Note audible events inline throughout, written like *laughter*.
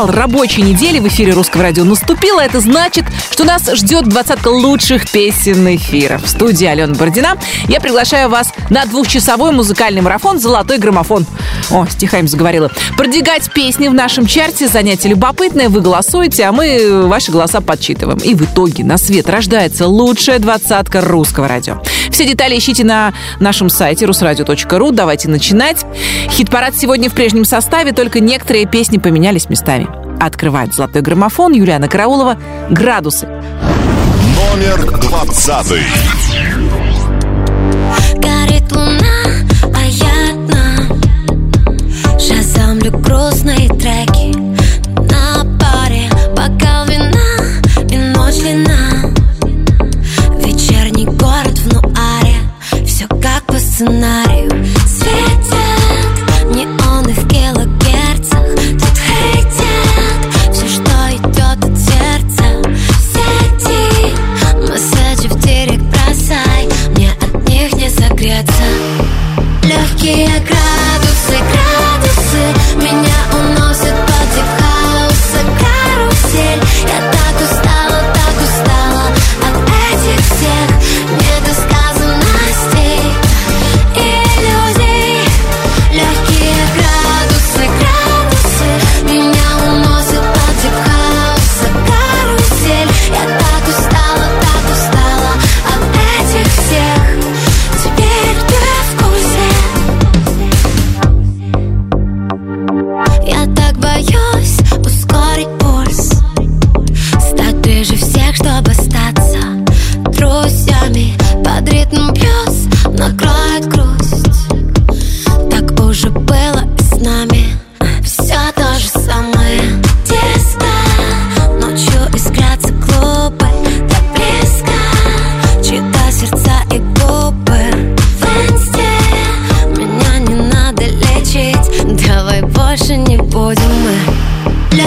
финал рабочей недели в эфире Русского радио наступил. Это значит, что нас ждет двадцатка лучших песен эфира. В студии Алена Бородина я приглашаю вас на двухчасовой музыкальный марафон «Золотой граммофон». О, стихами заговорила. Продвигать песни в нашем чарте – занятие любопытное. Вы голосуете, а мы ваши голоса подсчитываем. И в итоге на свет рождается лучшая двадцатка русского радио. Все детали ищите на нашем сайте rusradio.ru. Давайте начинать. Хит-парад сегодня в прежнем составе, только некоторые песни поменялись местами. Открывает золотой граммофон Юлиана Караулова. «Градусы». Номер двадцатый. Горит луна, а я одна. Шазамлю грустные треки. На паре бокал вина и ночь длина Вечерний город в нуаре. Все как по сценарию. Светят Легкие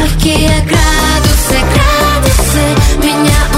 Легкие градусы, градусы. Меня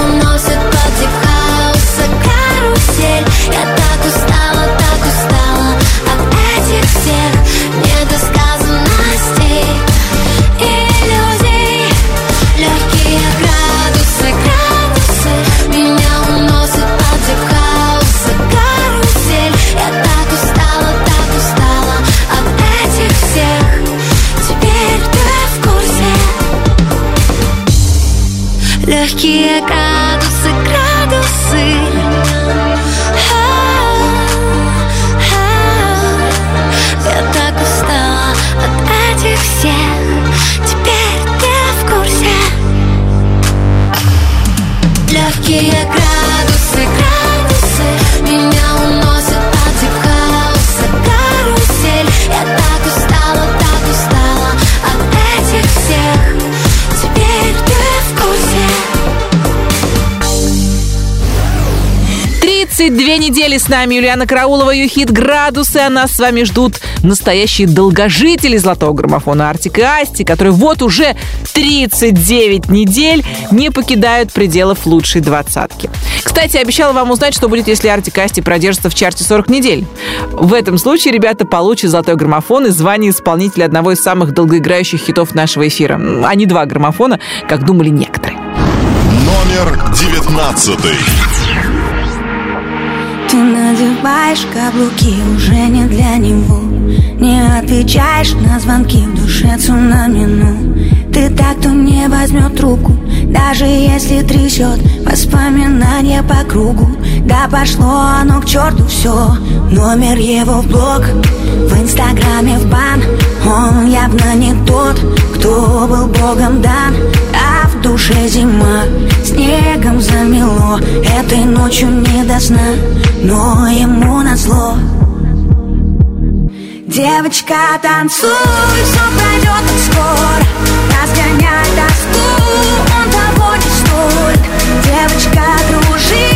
32 недели с нами Юлиана Караулова, ее хит «Градусы». А нас с вами ждут настоящие долгожители золотого граммофона Артик и Асти, которые вот уже 39 недель не покидают пределов лучшей двадцатки. Кстати, обещала вам узнать, что будет, если Артик и Асти продержатся в чарте 40 недель. В этом случае ребята получат золотой граммофон и звание исполнителя одного из самых долгоиграющих хитов нашего эфира. А не два граммофона, как думали некоторые. Номер девятнадцатый. Надеваешь каблуки уже не для него. Не отвечаешь на звонки в душе цунами, ну Ты так, кто не возьмет трубку Даже если трясет воспоминания по кругу. Да пошло оно к черту все Номер его в блог. В инстаграме в бан Он явно не тот, кто был богом дан душе зима Снегом замело Этой ночью не до сна Но ему назло. Девочка, танцуй, все пройдет так скоро Разгоняй тоску, он того не стоит Девочка, кружи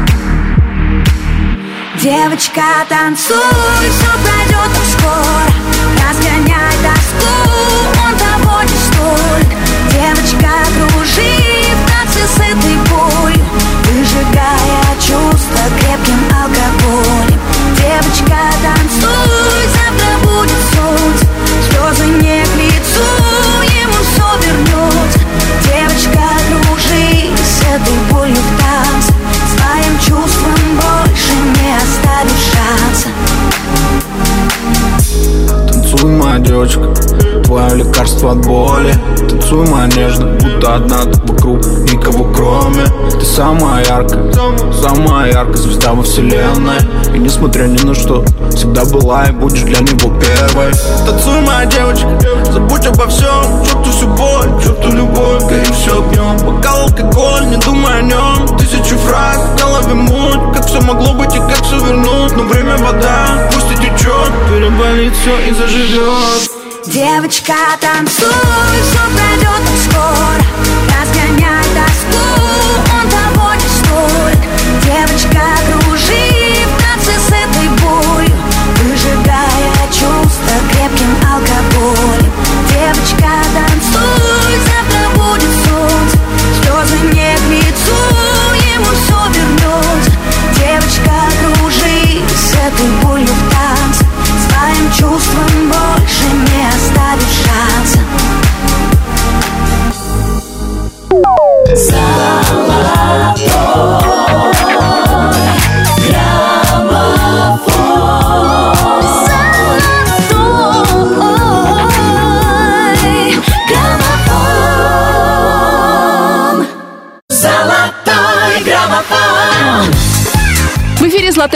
Девочка, танцуй, все пройдет скоро. Разгоняй тоску, он того не стоит Девочка, кружи в танце с этой болью Выжигая чувства крепким алкоголем. Девочка, танцуй, завтра будет солнце Слезы не к лицу, ему все вернется Девочка, кружи с этой болью в 가사 девочка, твое лекарство от боли. Танцуй, нежно, будто одна ты вокруг, никого кроме. Ты самая яркая, самая яркая звезда во вселенной. И несмотря ни на что, всегда была и будешь для него первой. Танцуй, моя девочка, забудь обо всем. Чувствуй всю боль, чувствуй любовь, гори все огнем Бокал алкоголь, не думай о нем Тысячи фраз, в голове муть. Как все могло быть и как все вернуть? Но время вода, пусть и течет Переболит все и заживет Девочка, танцуй, все пройдет скоро. Разгоняй тоску, он того не стоит Девочка, кружи в танце с этой болью Выжигая чувства крепким алкоголем. Девочка, танцуй,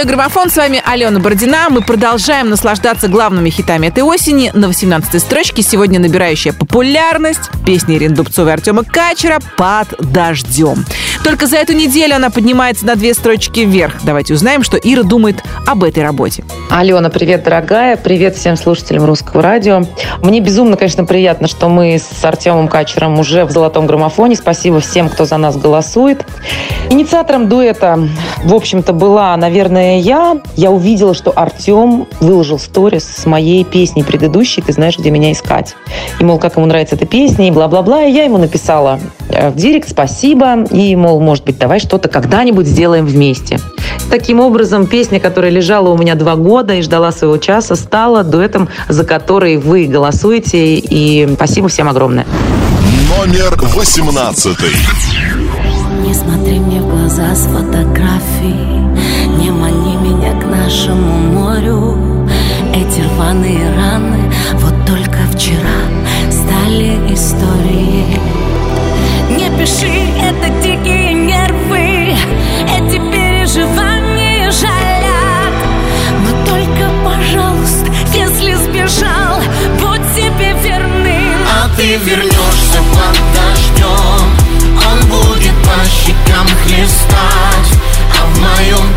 «Золотой граммофон». С вами Алена Бородина. Мы продолжаем наслаждаться главными хитами этой осени. На 18-й строчке сегодня набирающая популярность песня Ирины Дубцовой и Артема Качера «Под дождем». Только за эту неделю она поднимается на две строчки вверх. Давайте узнаем, что Ира думает об этой работе. Алена, привет, дорогая. Привет всем слушателям Русского радио. Мне безумно, конечно, приятно, что мы с Артемом Качером уже в золотом граммофоне. Спасибо всем, кто за нас голосует. Инициатором дуэта, в общем-то, была, наверное, я. Я увидела, что Артем выложил сторис с моей песней предыдущей «Ты знаешь, где меня искать». И, мол, как ему нравится эта песня, и бла-бла-бла. И я ему написала э, в директ «Спасибо». И, мол, может быть, давай что-то когда-нибудь сделаем вместе. Таким образом, песня, которая лежала у меня два года и ждала своего часа, стала дуэтом, за который вы голосуете. И спасибо всем огромное. Номер восемнадцатый. Не смотри мне в глаза с фотографий Не мани меня к нашему морю Эти рваные раны Вот только вчера стали историей Не пиши, это вернешься под дождем Он будет по щекам хлестать А в моем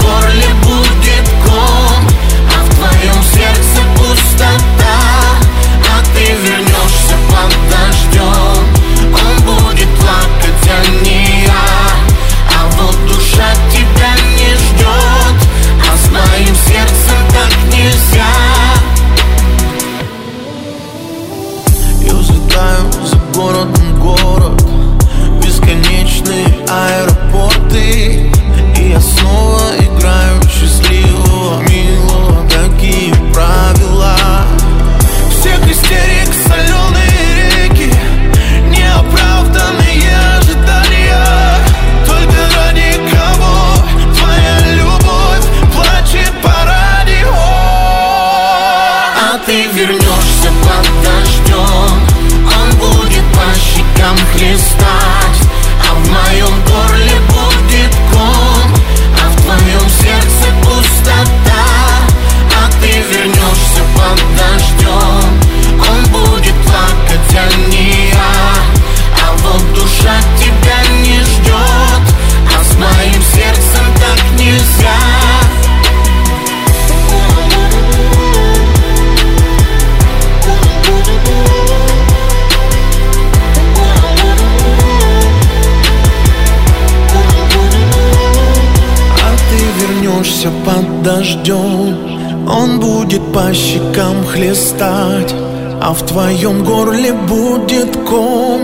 хлестать А в твоем горле будет ком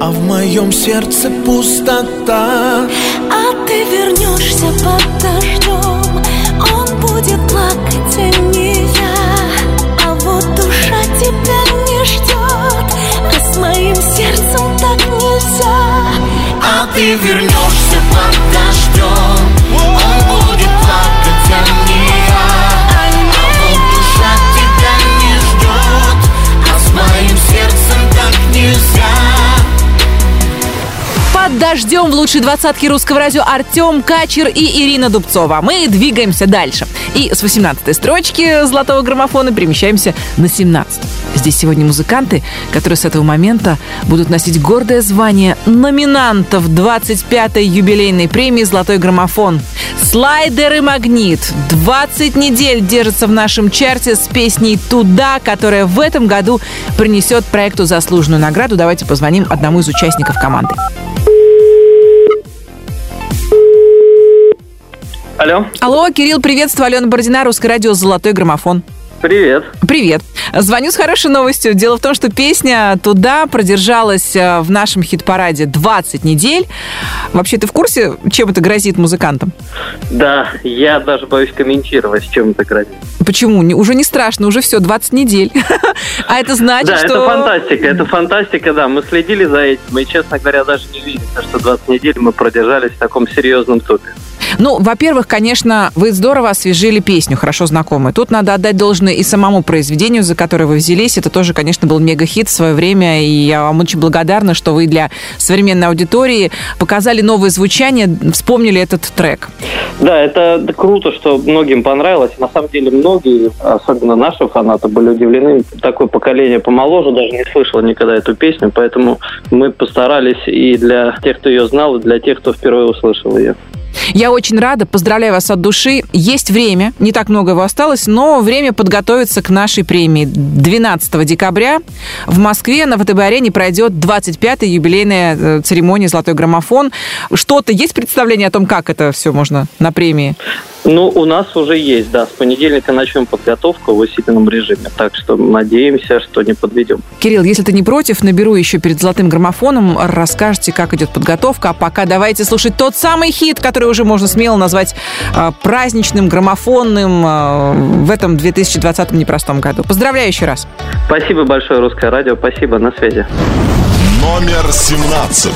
А в моем сердце пустота. А ты вернешься под дождем Он будет плакать, а не я А вот душа тебя не ждет А с моим сердцем так нельзя. А ты вернешься под дождем дождем в лучшей двадцатке русского радио Артем Качер и Ирина Дубцова. Мы двигаемся дальше. И с 18 строчки золотого граммофона перемещаемся на 17. Здесь сегодня музыканты, которые с этого момента будут носить гордое звание номинантов 25-й юбилейной премии «Золотой граммофон». Слайдер и Магнит 20 недель держатся в нашем чарте с песней «Туда», которая в этом году принесет проекту заслуженную награду. Давайте позвоним одному из участников команды. Алло, Алло, Кирилл, приветствую. Алена Бородина, Русское радио «Золотой граммофон». привет. Привет. Звоню с хорошей новостью. Дело в том, что песня «Туда» продержалась э, в нашем хит-параде 20 недель. Вообще, ты в курсе, чем это грозит музыкантам? Да, я даже боюсь комментировать, чем это грозит. Почему? Уже не страшно, уже все, 20 недель. *laughs* А это значит, Да, что... это фантастика, это фантастика, да. Мы следили за этим, и, честно говоря, даже не верится, что 20 недель мы продержались в таком серьезном топе. Ну, во-первых, конечно, вы здорово освежили песню, хорошо знакомую. Тут надо отдать должное и самому произведению, за которое вы взялись. Это тоже, конечно, был мега-хит в свое время, и я вам очень благодарна, что вы для современной аудитории показали новое звучание, вспомнили этот трек. Да, это круто, что многим понравилось. На самом деле многие, особенно наши фанаты, были удивлены. Такое поколение помоложе даже не слышало никогда эту песню, поэтому мы постарались и для тех, кто ее знал, и для тех, кто впервые услышал ее. Я очень рада, поздравляю вас от души. Есть время, не так много его осталось, но время подготовиться к нашей премии. 12 декабря в Москве на ВТБ-арене пройдет 25-я юбилейная э, церемония «Золотой граммофон». Что-то есть представление о том, как это все можно на премии? Ну, у нас уже есть, да. С понедельника начнем подготовку в усиленном режиме. Так что надеемся, что не подведем. Кирилл, если ты не против, наберу еще перед «Золотым граммофоном», расскажете, как идет подготовка. А пока давайте слушать тот самый хит, который уже можно смело назвать э, праздничным, граммофонным э, в этом 2020 непростом году. Поздравляю еще раз. Спасибо большое, Русское радио. Спасибо, на связи. Номер 17.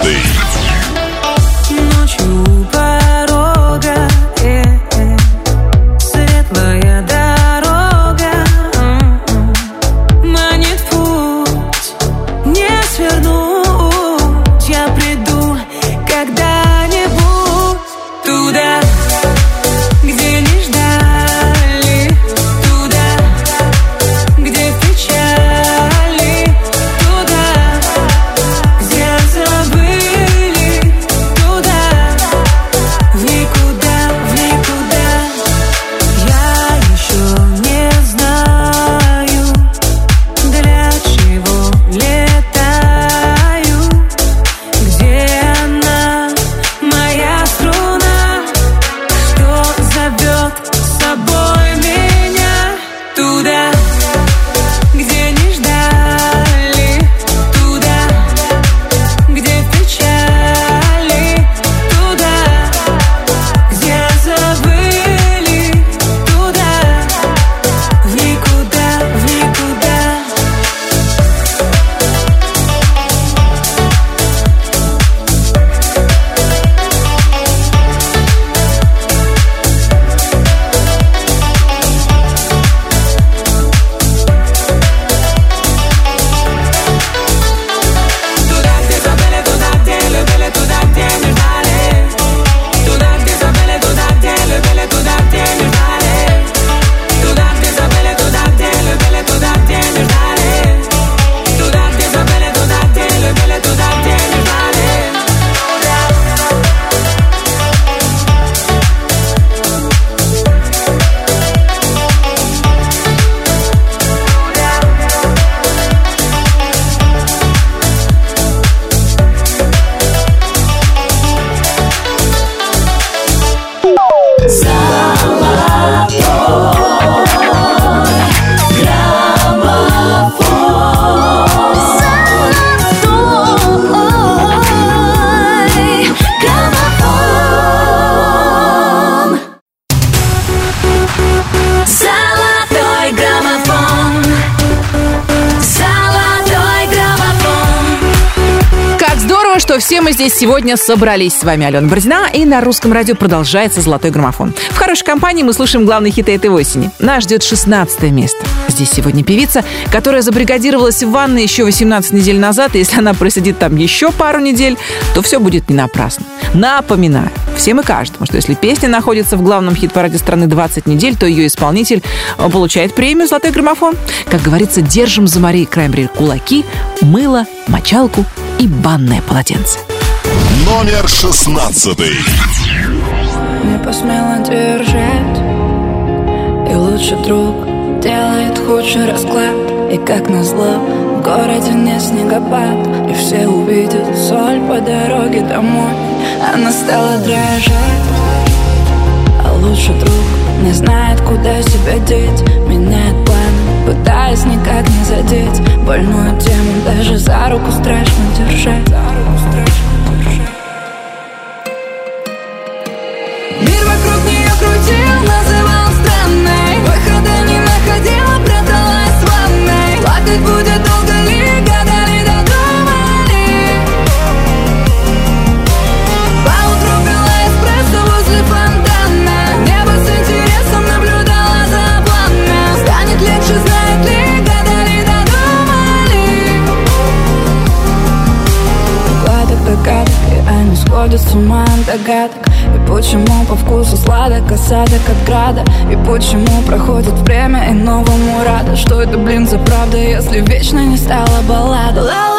Сегодня собрались. С вами Алена Бородина, и на русском радио продолжается «Золотой граммофон». В хорошей компании мы слушаем главные хиты этой осени. Нас ждет 16 место. Здесь сегодня певица, которая забригадировалась в ванной еще 18 недель назад, и если она просидит там еще пару недель, то все будет не напрасно. Напоминаю, всем и каждому, что если песня находится в главном хит-параде страны 20 недель, то ее исполнитель э, получает премию «Золотой граммофон». Как говорится, держим за Марией Краймбрери кулаки, мыло, мочалку и банное полотенце. Номер шестнадцатый. Не посмела держать. И лучший друг делает худший расклад. И как назло в городе не снегопад. И все увидят соль по дороге домой. Она стала дрожать. А лучший друг не знает, куда себя деть. Меняет планы, пытаясь никак не задеть Больную тему. Даже осадок от града И почему проходит время и новому рада? Что это, блин, за правда, если вечно не стала баллада Ла-ла-ла,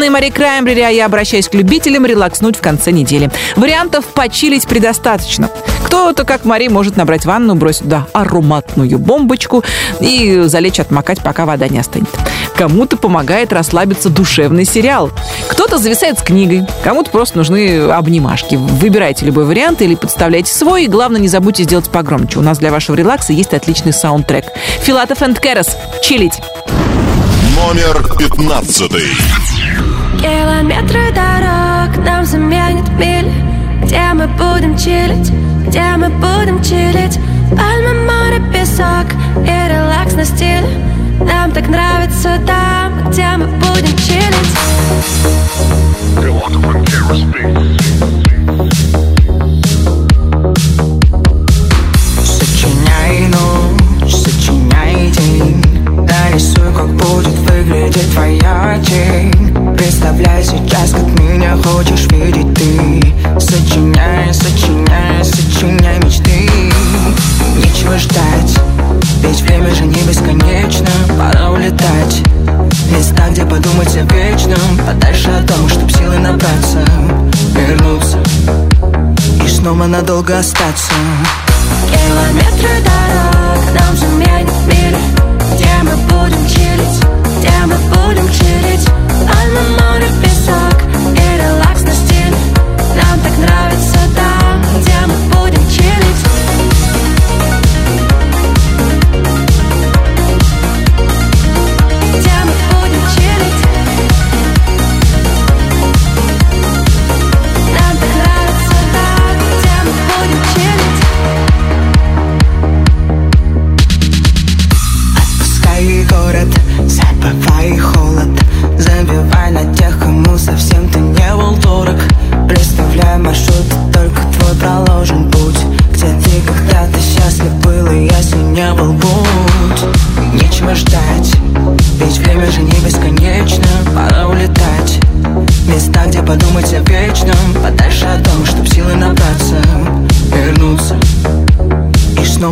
Ванной Мари Краймбрери, а я обращаюсь к любителям релакснуть в конце недели. Вариантов почилить предостаточно. Кто-то, как Мари, может набрать ванну, бросить туда ароматную бомбочку и залечь отмокать, пока вода не остынет. Кому-то помогает расслабиться душевный сериал. Кто-то зависает с книгой, кому-то просто нужны обнимашки. Выбирайте любой вариант или подставляйте свой. И главное, не забудьте сделать погромче. У нас для вашего релакса есть отличный саундтрек. Филатов энд Керес. Чилить. Номер пятнадцатый. Километры дорог нам заменят мили. Где мы будем чилить, где мы будем чилить? Пальмы, море, песок и релакс на стиле. Нам так нравится там, где мы будем чилить. Сочиняй ночь, сочиняй день. Нарисуй, как будет выглядеть твоя тень Представляй сейчас, как меня хочешь видеть ты. Сочиняй, сочиняй, сочиняй мечты. Нечего ждать, ведь время же не бесконечно. Пора улетать Места, где подумать о вечном. Подальше от дома, чтоб силы набраться Вернуться И снова надолго остаться. Километры дорог нам заменят мили Где мы будем чилить, где мы будем чилить Пальмы, море, песок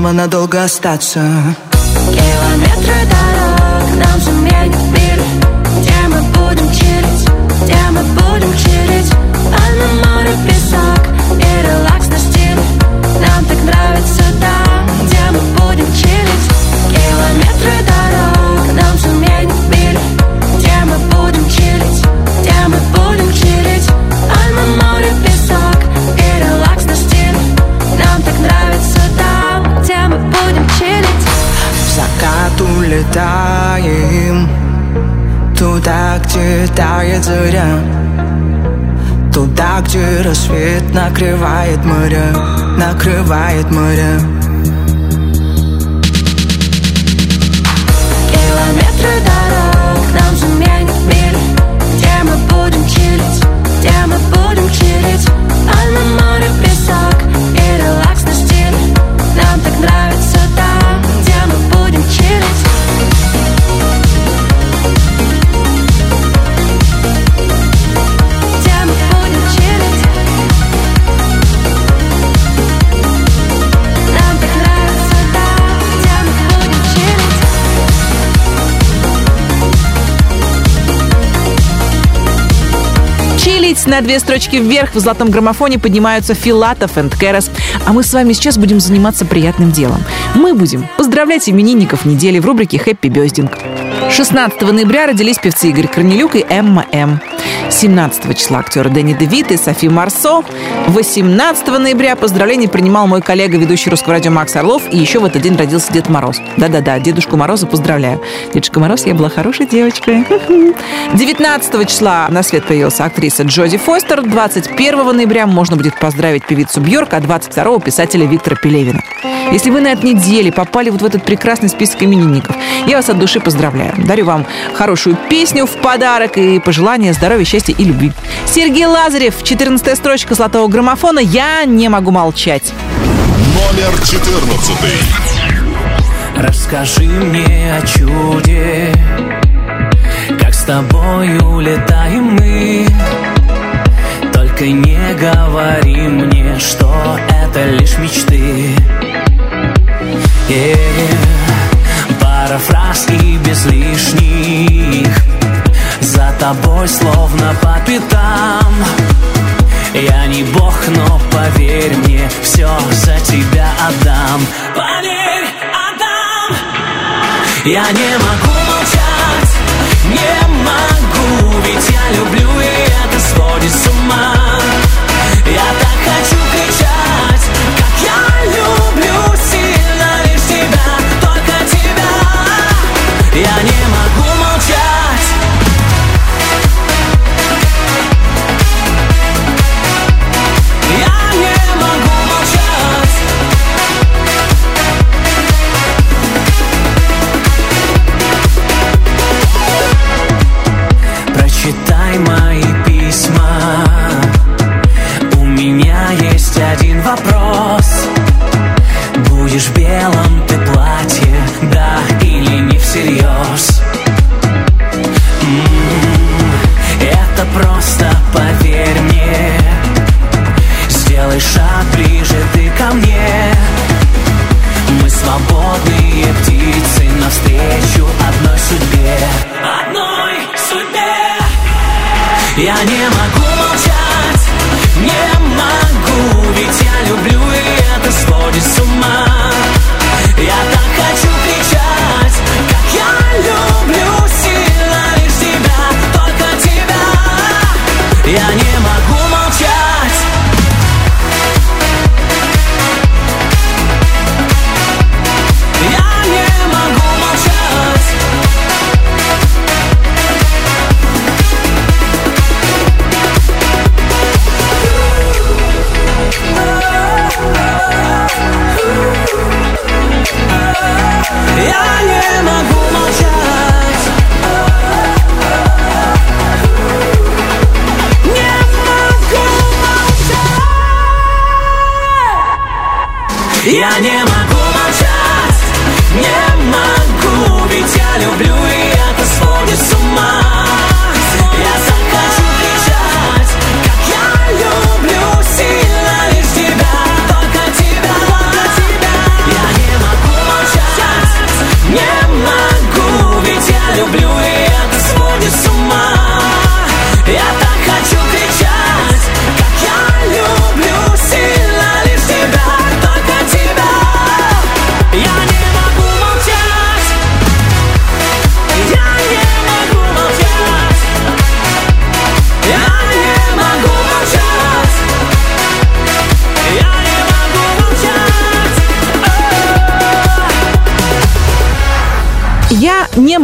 Снова надолго остаться. Километры дорог нам заменят мир Где мы будем чилить, где мы будем чилить накрывает моря Накрывает моря на две строчки вверх в золотом граммофоне поднимаются Филатов и Керас. А мы с вами сейчас будем заниматься приятным делом. Мы будем поздравлять именинников недели в рубрике «Хэппи Бездинг». 16 ноября родились певцы Игорь Корнелюк и Эмма М. 17 числа актеры Дэнни Девит и Софи Марсо. 18 ноября поздравления принимал мой коллега, ведущий русского радио Макс Орлов. И еще в этот день родился Дед Мороз. Да-да-да, Дедушку Мороза поздравляю. Дедушка Мороз, я была хорошей девочкой. 19 числа на свет появилась актриса Джоди Фостер. 21 ноября можно будет поздравить певицу Бьорк, а 22 писателя Виктора Пелевина. Если вы на этой неделе попали вот в этот прекрасный список именинников, я вас от души поздравляю. Дарю вам хорошую песню в подарок и пожелания здоровья, счастья и любви. Сергей Лазарев, 14 строчка золотого граммофона «Я не могу молчать». Номер 14. Расскажи мне о чуде Как с тобой улетаем мы Только не говори мне, что это лишь мечты Э, Пара фраз и без лишних тобой словно по пятам я не бог, но поверь мне, все за тебя отдам. Поверь, отдам. Я не могу молчать, не могу, ведь я люблю и это сводит с ума. Я так хочу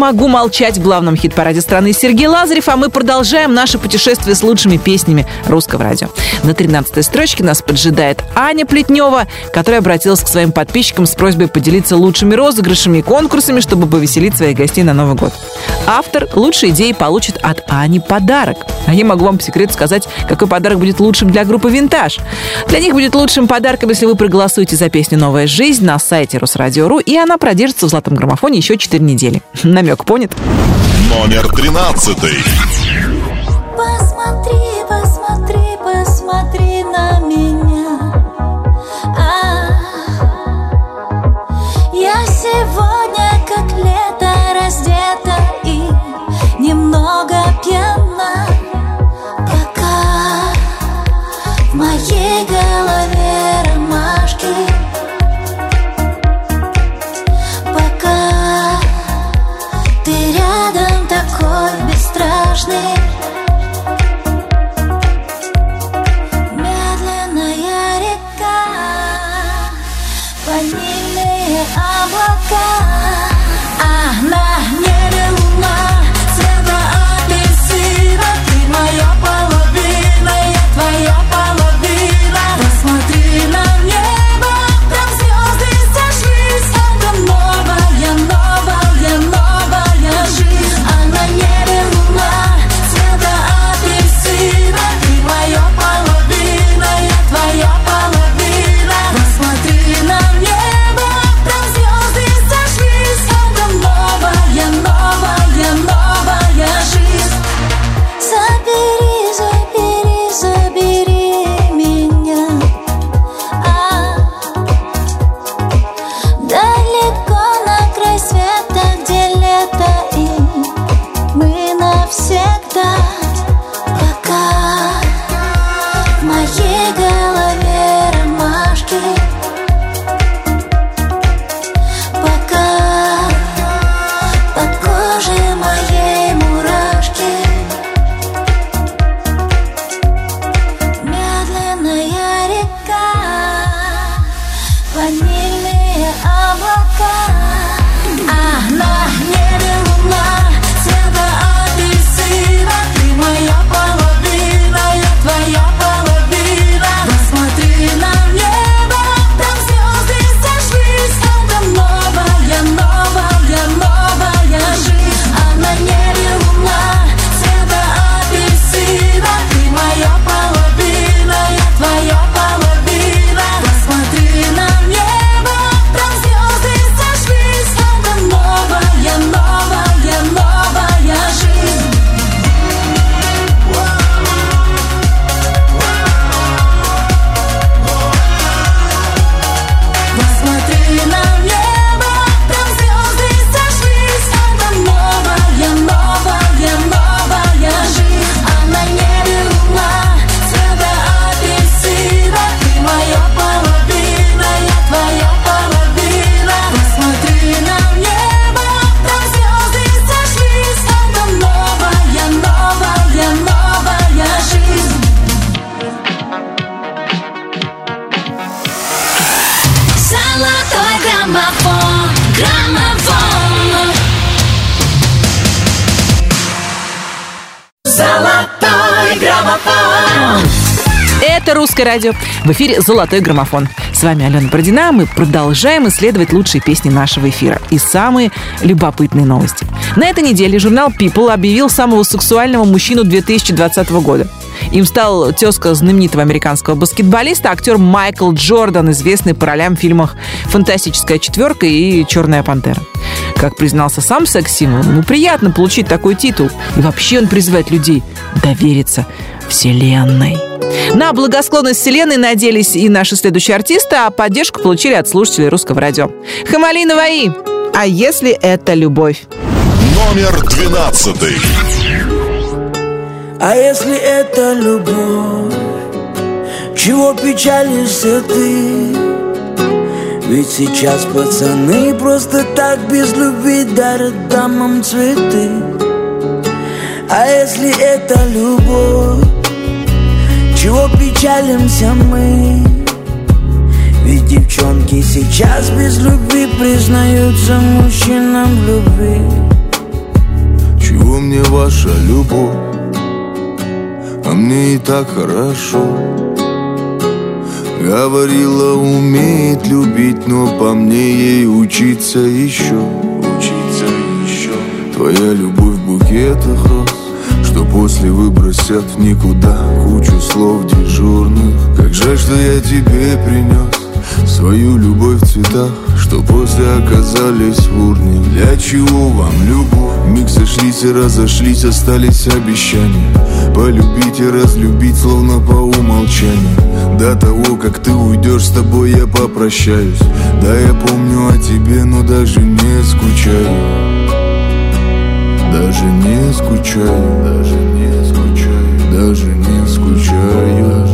могу молчать» в главном хит-параде страны Сергей Лазарев, а мы продолжаем наше путешествие с лучшими песнями русского радио. На 13-й строчке нас поджидает Аня Плетнева, которая обратилась к своим подписчикам с просьбой поделиться лучшими розыгрышами и конкурсами, чтобы повеселить своих гостей на Новый год. Автор лучшей идеи получит от Ани подарок. А я могу вам по секрету сказать, какой подарок будет лучшим для группы «Винтаж». Для них будет лучшим подарком, если вы проголосуете за песню «Новая жизнь» на сайте Росрадио.ру, и она продержится в «Золотом граммофоне» еще 4 недели. *laughs* Намек намек, понят? Номер тринадцатый. Посмотри, посмотри, посмотри на меня. А, я сегодня как лето раздета и немного пьяна. важны Медленная река, ванильные облака. «Русское радио». В эфире «Золотой граммофон». С вами Алена Бородина. Мы продолжаем исследовать лучшие песни нашего эфира и самые любопытные новости. На этой неделе журнал People объявил самого сексуального мужчину 2020 года. Им стал тезка знаменитого американского баскетболиста, актер Майкл Джордан, известный по ролям в фильмах «Фантастическая четверка» и «Черная пантера». Как признался сам секс-символ, ему приятно получить такой титул. И вообще он призывает людей довериться Вселенной. На благосклонность Вселенной надеялись и наши следующие артисты, а поддержку получили от слушателей русского радио. Хамали Наваи. А если это любовь? Номер двенадцатый. А если это любовь, чего печалишься ты? Ведь сейчас пацаны просто так без любви дарят дамам цветы. А если это любовь, чего печалимся мы? Ведь девчонки сейчас без любви признаются мужчинам в любви. Чего мне ваша любовь? А мне и так хорошо Говорила, умеет любить, но по мне ей учиться еще Учиться еще Твоя любовь в букетах роз Что после выбросят в никуда Кучу слов дежурных. Как жаль, что я тебе принес Свою любовь в цветах Что после оказались в урне. Для чего вам любовь? Миг сошлись и разошлись Остались обещания. Полюбить и разлюбить Словно по умолчанию. До того, как ты уйдешь С тобой я попрощаюсь. Да, я помню о тебе Но даже не скучаю Даже не скучаю Даже не скучаю Даже не скучаю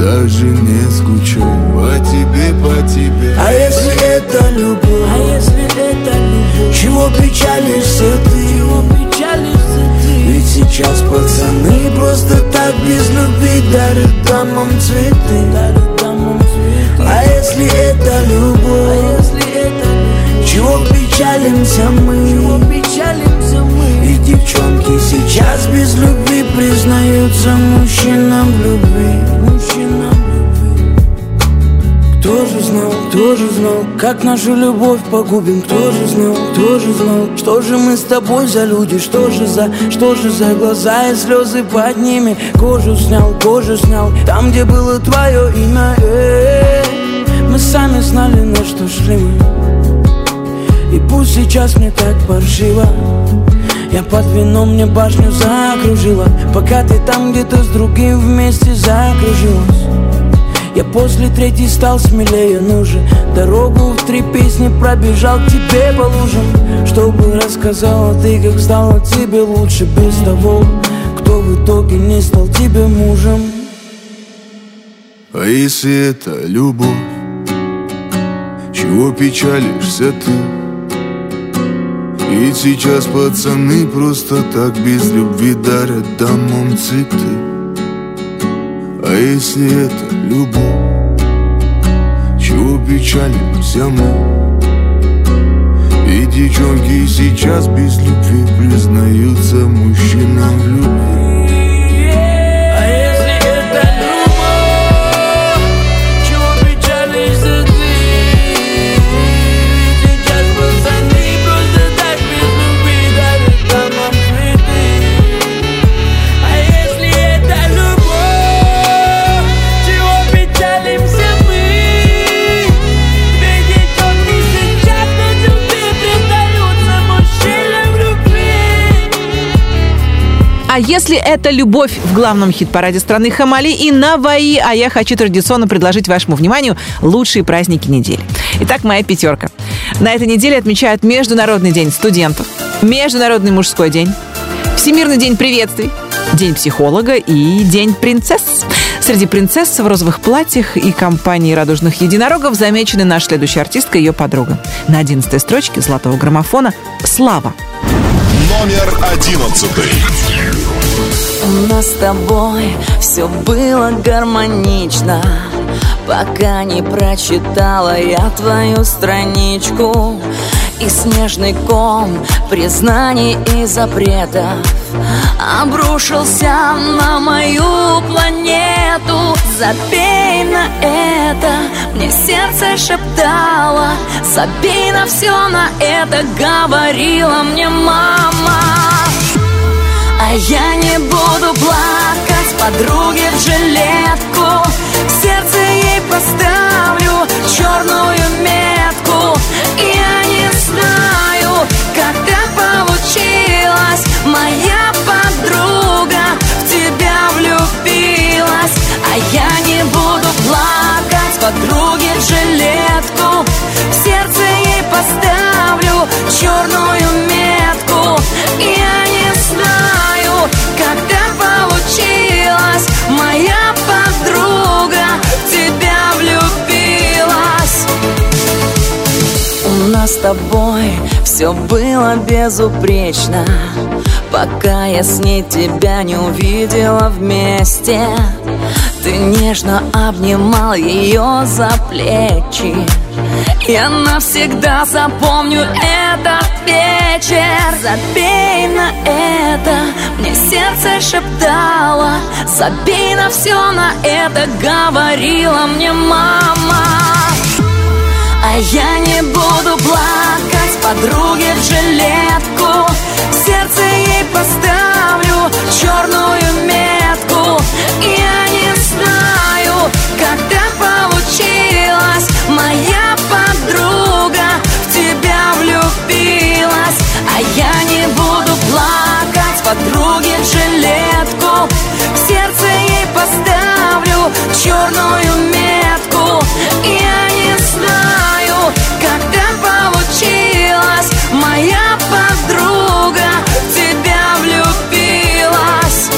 Даже не скучаю По тебе, по тебе А если это любовь? А если это любовь? Чего печалишься ты? Чего печалишься ты? Ведь сейчас пацаны просто так без любви дарят дамам цветы. Дарят дамам цветы. А если это любовь? Чего печалимся мы? Чего печалимся мы? Ведь девчонки сейчас без любви признаются мужчинам в любви. Мужчинам. Кто же знал, кто же знал, как нашу любовь погубим Кто же знал, кто же знал, что же мы с тобой за люди Что же за, что же за глаза и слезы под ними Кожу снял, кожу снял, там где было твое имя э, Мы сами знали, на что шли мы И пусть сейчас мне так паршиво я под вином мне башню закружила Пока ты там где-то с другим вместе закружилась я после третьей стал смелее, ну же Дорогу в три песни пробежал к тебе по лужам Чтобы рассказала ты, как стало тебе лучше Без того, кто в итоге не стал тебе мужем А если это любовь? Чего печалишься ты? Ведь сейчас пацаны просто так без любви дарят дамам цветы А если это любовь? Чего печалимся мы? И девчонки сейчас без любви признаются мужчинам в любви А если это любовь в главном хит-параде страны Хамали и Наваи, а я хочу традиционно предложить вашему вниманию лучшие праздники недели. Итак, моя пятерка. На этой неделе отмечают Международный день студентов, Международный мужской день, Всемирный день приветствий, День психолога и День принцесс. Среди принцесс в розовых платьях и компании радужных единорогов замечены наша следующая артистка и ее подруга. На одиннадцатой строчке золотого граммофона «Слава». Номер одиннадцатый. У нас с тобой все было гармонично. Пока не прочитала я твою страничку И снежный ком признаний и запретов. Обрушился на мою планету. Забей на это, мне сердце шептало. Забей на все на это, говорила мне мама а я не буду плакать подруге в жилетку. В сердце ей поставлю черную метку все было безупречно Пока я с ней тебя не увидела вместе. Ты нежно обнимал ее за плечи Я навсегда запомню этот вечер. Забей на это, мне сердце шептало Забей на все на это, говорила мне мама. А я не буду плакать подруге в жилетку. В сердце ей поставлю черную метку. Я не знаю, так получилось. Моя подруга в тебя влюбилась. А я не буду плакать подруге в жилетку. В сердце ей поставлю черную метку. Я не Моя подруга в тебя влюбилась.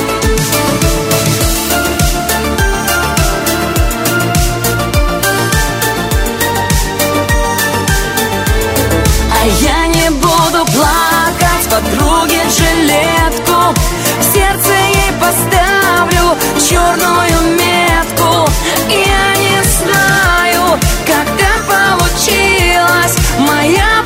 А я не буду плакать подруге жилетку. В сердце ей поставлю черную метку. Я не знаю, так получилось. Моя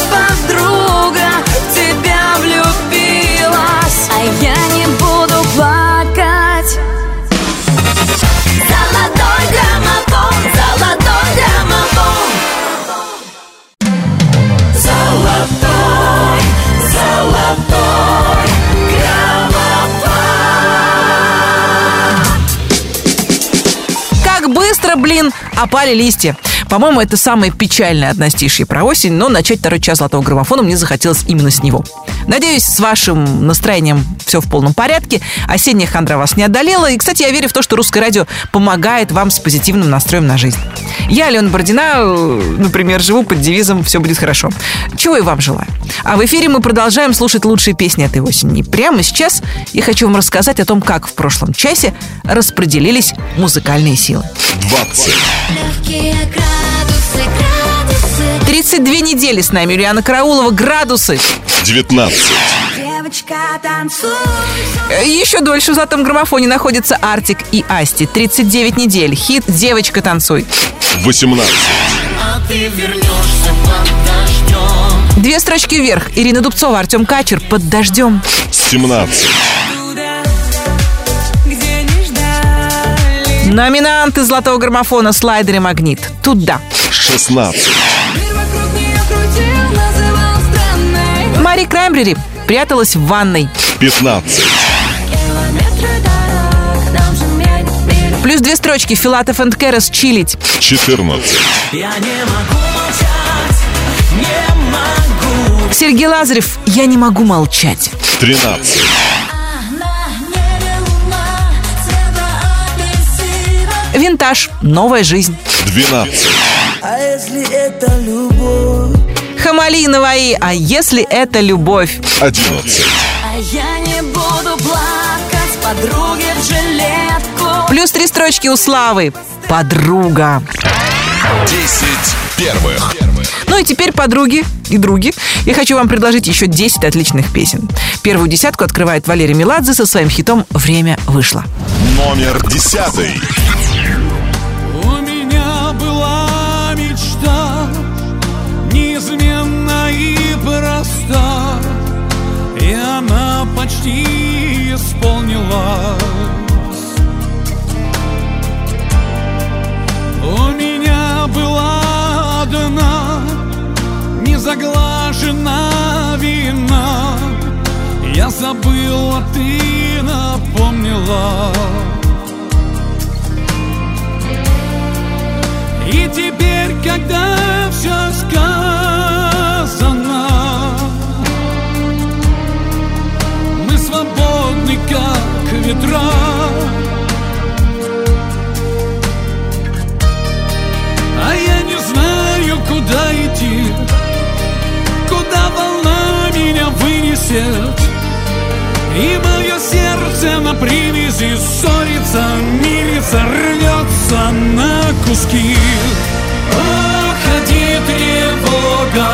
блин, опали листья. По-моему, это самое печальное одностишье про осень, но начать второй час золотого граммофона мне захотелось именно с него. Надеюсь, с вашим настроением все в полном порядке. Осенняя хандра вас не одолела. И, кстати, я верю в то, что русское радио помогает вам с позитивным настроем на жизнь. Я, Алена Бородина, э, например, живу под девизом «Все будет хорошо». Чего и вам желаю. А в эфире мы продолжаем слушать лучшие песни этой осени. Прямо сейчас я хочу вам рассказать о том, как в прошлом часе распределились музыкальные силы. 20, Легкие градусы, градусы 32 недели с нами Юлиана Караулова «Градусы». 19, Девочка, танцуй Э, Еще дольше в золотом граммофоне находятся Артик и Асти. 39 недель. Хит «Девочка, танцуй». 18, А ты вернешься под дождем Две строчки вверх. Ирина Дубцова, Артем Качер «Под дождем». 17, Номинанты золотого граммофона «Слайдер и магнит». Туда. 16, Мир вокруг нее крутил, называл странной Мари Краймбрери пряталась в ванной. 15, Километры дорог нам же менять мир Плюс две строчки Филатов энд Керес «Чилить». 14, Я не могу молчать, не могу Сергей Лазарев «Я не могу молчать». 13, Винтаж «Новая жизнь». 12, А если это любовь? Хамали Наваи «А если это любовь?» 11, А я не буду плакать подруге в жилетку Плюс три строчки у Славы. Подруга. 10 первых. Ну и теперь, подруги и други, я хочу вам предложить еще 10 отличных песен. Первую десятку открывает Валерий Меладзе со своим хитом «Время вышло». Номер 10, почти исполнилась. У меня была одна незаглажена вина. Я забыла, ты напомнила. И теперь, когда вынесет. И мое сердце на привязи ссорится, мирится, рвется на куски. Уходи, тревога,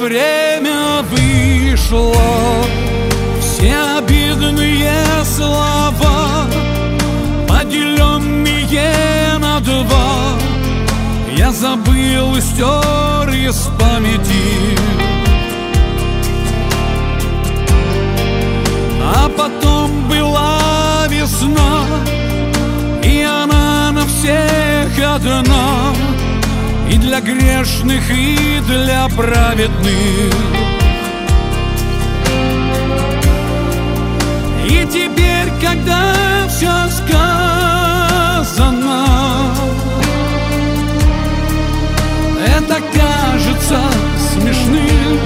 время вышло. Все обидные слова, поделенные на два, я забыл и стер из памяти. А потом была весна, и она на всех одна, для грешных, и для праведных. И теперь, когда все сказано, это кажется смешным.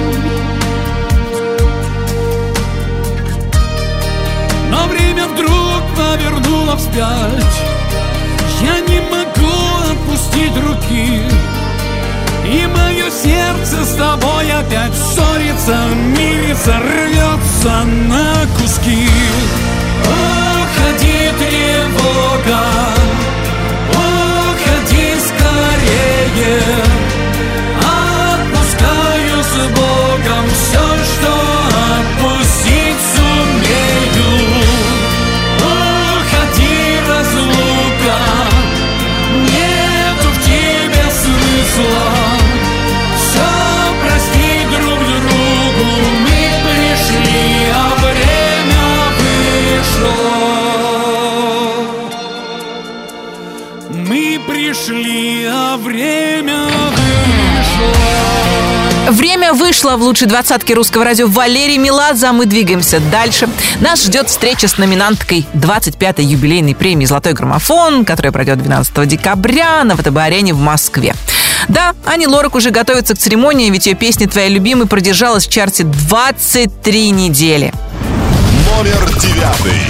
Но время вдруг повернуло вспять Я не могу отпустить руки И мое сердце с тобой опять ссорится Мирится, рвется на куски. Уходи, тревога Уходи скорее. Отпускаю с Богом все, что отпустить Вышло в лучшей двадцатке русского радио Валерий Меладзе, а мы двигаемся дальше. Нас ждет встреча с номинанткой 25-й юбилейной премии «Золотой граммофон», которая пройдет 12 декабря на ВТБ-арене в Москве. Да, Ани Лорак уже готовится к церемонии, ведь ее песня «Твоя любимая» продержалась в чарте 23 недели. Номер девятый.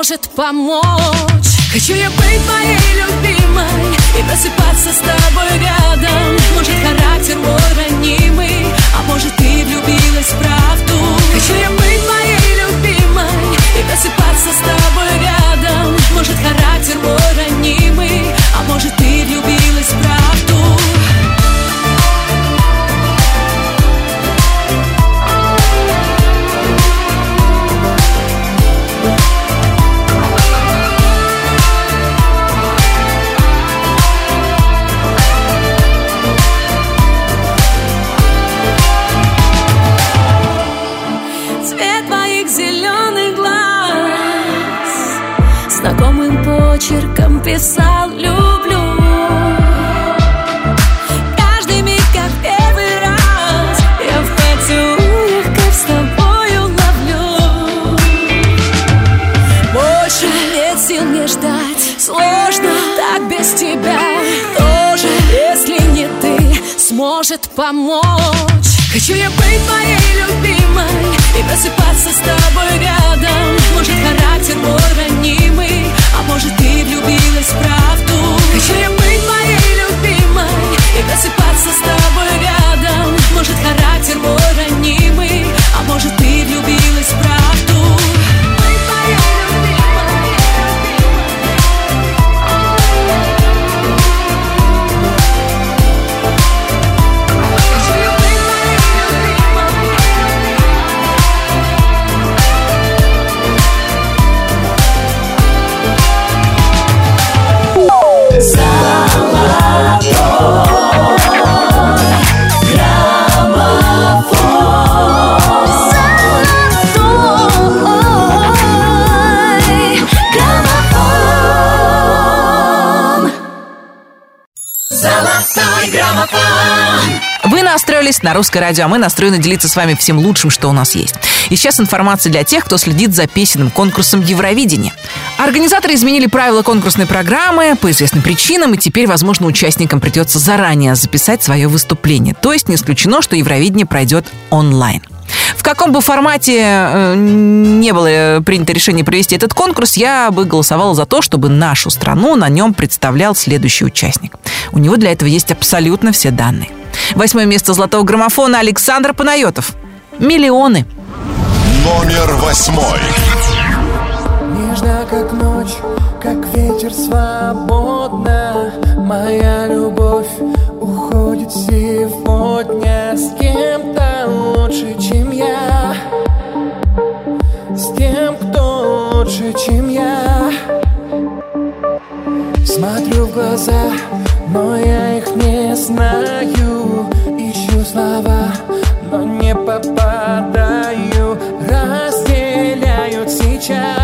Сможет помочь. Хочу я быть твоей любимой И просыпаться с тобой рядом. Может характер мой ранимый А может ты влюбилась в правду. Хочу я быть твоей любимой И просыпаться с тобой рядом. Может характер мой ранимый почерком писал «люблю» Каждый миг как первый раз Я в поцелуях как с тобою ловлю. Больше нет сил мне ждать Сложно так без тебя. Тоже, если не ты, сможет помочь. Хочу я быть твоей любимой И просыпаться с тобой настроились на русское радио, а мы настроены делиться с вами всем лучшим, что у нас есть. И сейчас информация для тех, кто следит за песенным конкурсом Евровидения. Организаторы изменили правила конкурсной программы по известным причинам, и теперь, возможно, участникам придется заранее записать свое выступление. То есть не исключено, что Евровидение пройдет онлайн. В каком бы формате э, не было принято решение провести этот конкурс, я бы голосовала за то, чтобы нашу страну на нем представлял следующий участник. У него для этого есть абсолютно все данные. Восьмое место золотого граммофона Александр Панайотов. Миллионы. Номер восьмой. Нежно, как ночь, как ветер свободно Моя любовь уходит сегодня С кем-то лучше, чем я С тем, кто лучше, чем я Смотрю в глаза, но я их не знаю. Ищу слова, но не попадаю. Разделяют сейчас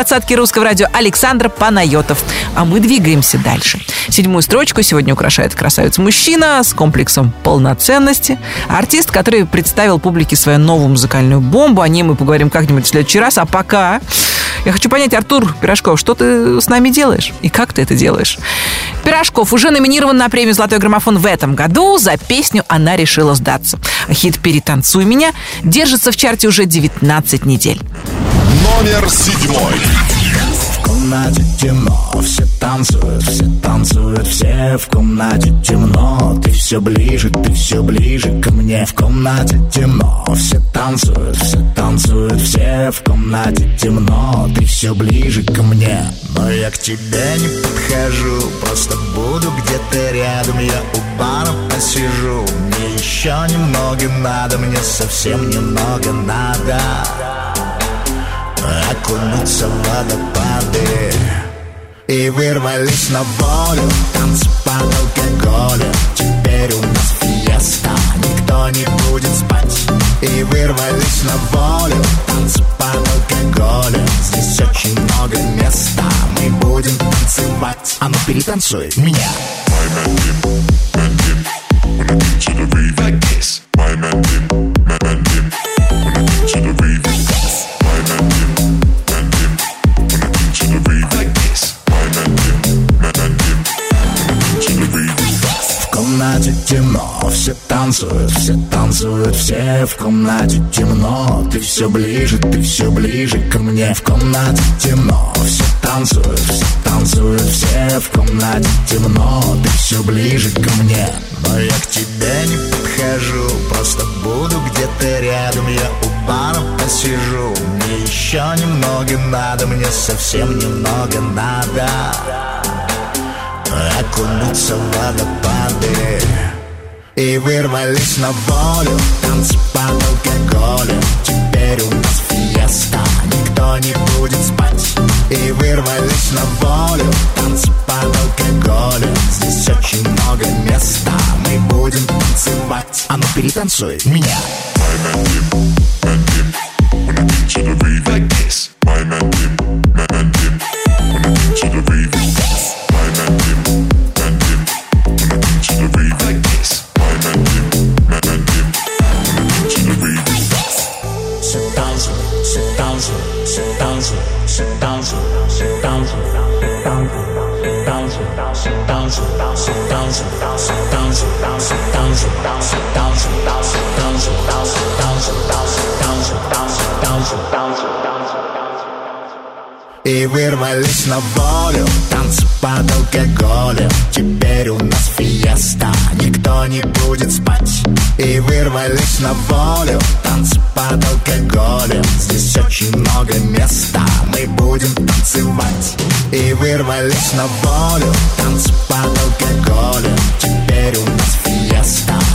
Двадцатке русского радио Александр Панайотов. А мы двигаемся дальше. Седьмую строчку сегодня украшает красавец-мужчина с комплексом полноценности. Артист, который представил публике свою новую музыкальную бомбу. О ней мы поговорим как-нибудь в следующий раз. А пока я хочу понять, Артур Пирожков, что ты с нами делаешь? И как ты это делаешь? Пирожков уже номинирован на премию «Золотой граммофон» в этом году. За песню «Она решила сдаться». Хит «Перетанцуй меня» держится в чарте уже 19 недель. Номер седьмой. В комнате темно, все танцуют, все танцуют, все в комнате темно. Ты все ближе, ты все ближе ко мне. В комнате темно, все танцуют, все танцуют, все в комнате темно. Ты все ближе ко мне. Но я к тебе не подхожу, просто буду где-то рядом. Я у бара посижу, мне еще немного надо, мне совсем немного надо окунуться в водопады И вырвались на волю, танцы под алкоголем Теперь у нас фиеста, никто не будет спать. И вырвались на волю, танцы под алкоголем Здесь очень много места, мы будем танцевать. А ну перетанцуй меня. В комнате темно, все танцуют, все танцуют, все в комнате темно. Ты все ближе, ты все ближе ко мне В комнате темно, все танцуют, все танцуют, все в комнате темно. Ты все ближе ко мне, но я к тебе не подхожу Просто буду где-то рядом, я у бара посижу Мне еще немного надо, мне совсем немного надо. Окунуться в водопады И вырвались на волю Танцы под алкоголем Теперь у нас фиеста Никто не будет спать И вырвались на волю Танцы под алкоголем Здесь очень много места Мы будем танцевать А ну перетанцуй меня to the like this. My man Tim, man, man Tim, when to the. И вырвались на волю. Танцы под алкоголем Теперь у нас фиеста Никто не будет спать. И вырвались на волю. Танцы под алкоголем Здесь очень много места. Мы будем танцевать. И вырвались на волю. Танцы под алкоголем Теперь у нас фиеста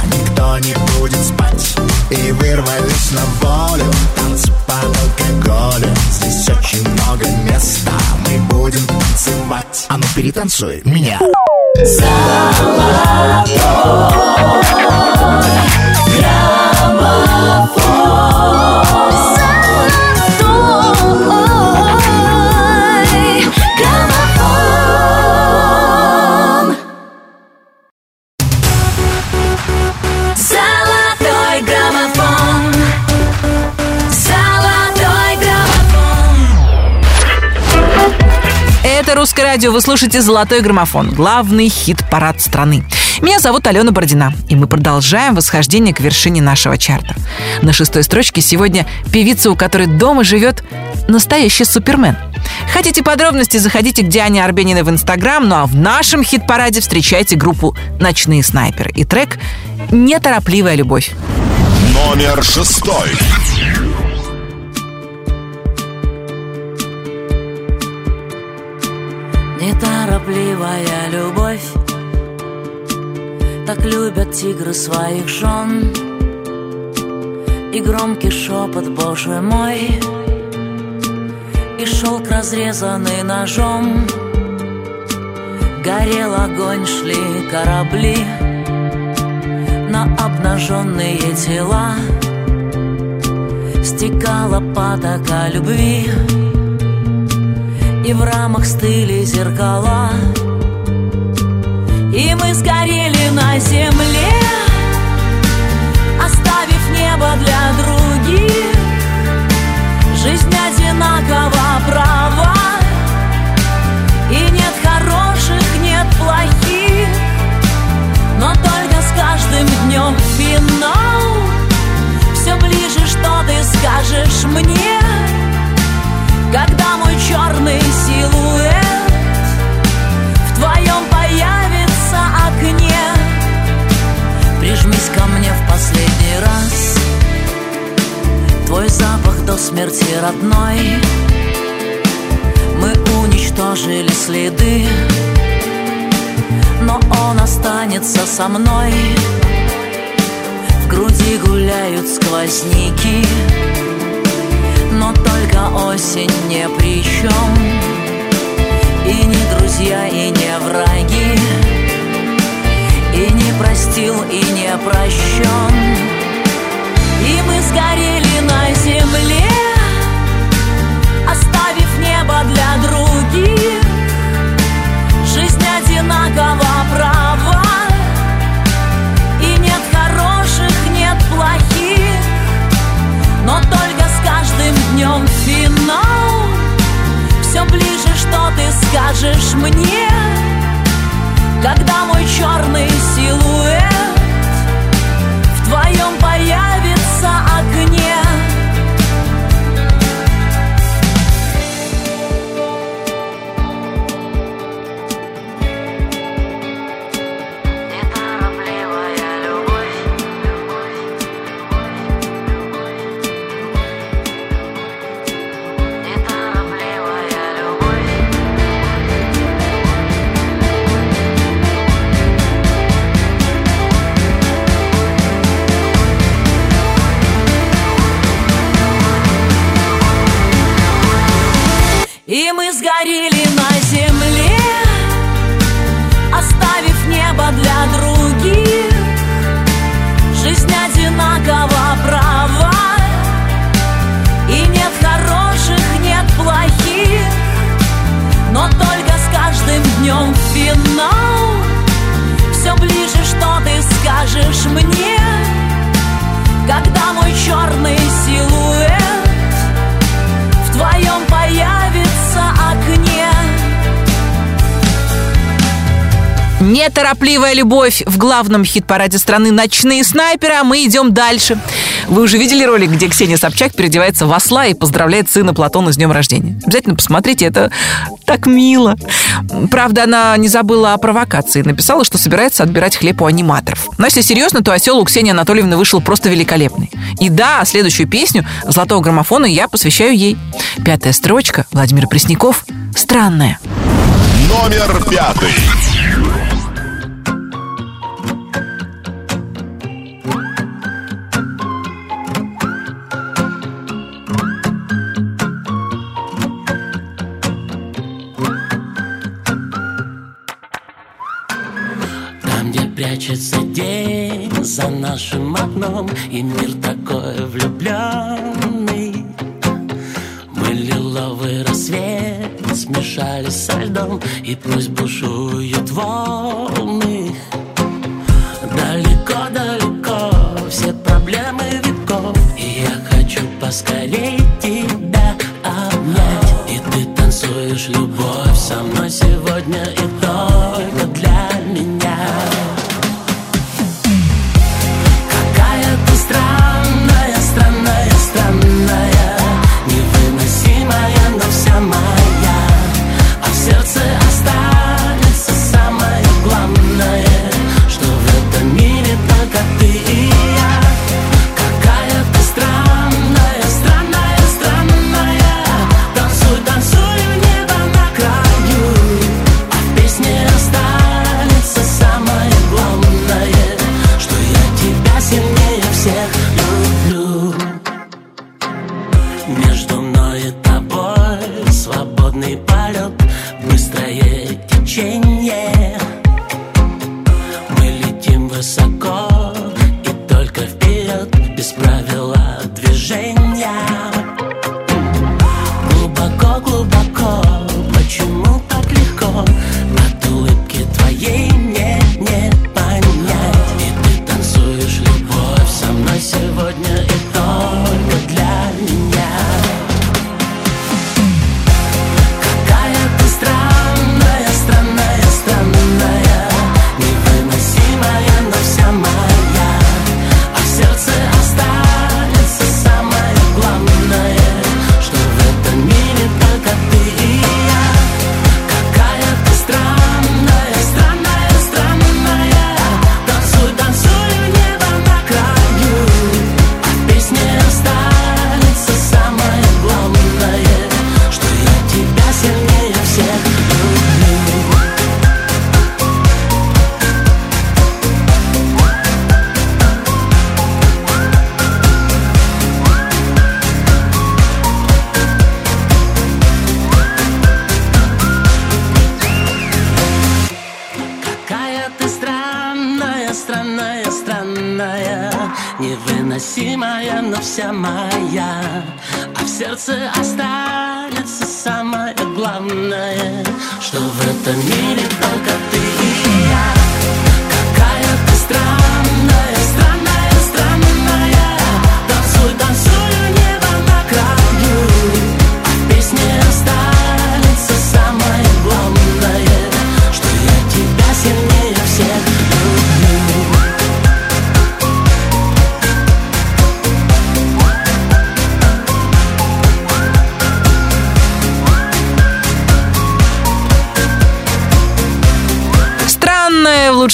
Никто не будет спать. И вырвались на волю. Танцы под алкоголем Здесь очень много места. Мы будем танцевать. А ну перетанцуй меня. Золотой «Русское радио». Вы слушаете «Золотой граммофон». Главный хит-парад страны. Меня зовут Алена Бородина. И мы продолжаем восхождение к вершине нашего чарта. На шестой строчке сегодня певица, у которой дома живет настоящий супермен. Хотите подробности, заходите к Диане Арбениной в Инстаграм. Ну а в нашем хит-параде встречайте группу «Ночные снайперы» и трек «Неторопливая любовь». Номер шестой. Неторопливая любовь. Так любят тигры своих жен. И громкий шепот, боже мой. И шелк, разрезанный ножом. Горел огонь, шли корабли. На обнаженные тела. Стекала потока любви и в рамах стыли зеркала. И мы сгорели на земле Оставив небо для других. Жизнь одинакова права. И нет хороших, нет плохих. Но только с каждым днем финал Все ближе, что ты скажешь мне родной. Мы уничтожили следы Но он останется со мной. В груди гуляют сквозняки но только осень не при чем И не друзья, и не враги И не простил, и не прощен И мы сгорели на земле для других. Жизнь одинакова права. И нет хороших, нет плохих. Но только с каждым днем финал. Все ближе, что ты скажешь мне. Когда мой черный силуэт сгорели на земле Оставив небо для других. Жизнь одинаково права И нет хороших, нет плохих. Но только с каждым днем финал. Все ближе, что ты скажешь мне Когда мой черный силуэт Неторопливая любовь в главном хит-параде страны «Ночные снайперы», а мы идем дальше. Вы уже видели ролик, где Ксения Собчак переодевается в осла и поздравляет сына Платона с днем рождения? Обязательно посмотрите, это так мило. Правда, она не забыла о провокации. Написала, что собирается отбирать хлеб у аниматоров. Но если серьезно, то осел у Ксении Анатольевны вышел просто великолепный. И да, следующую песню «Золотого граммофона» я посвящаю ей. Пятая строчка Владимир Пресняков «Странная». Номер пятый. Прячется день за нашим окном И мир такой влюбленный. Мы лиловый рассвет смешались со льдом И пусть бушуют волны. Далеко-далеко все проблемы веков И я хочу поскорей тебя обнять. И ты танцуешь любовь со мной сегодня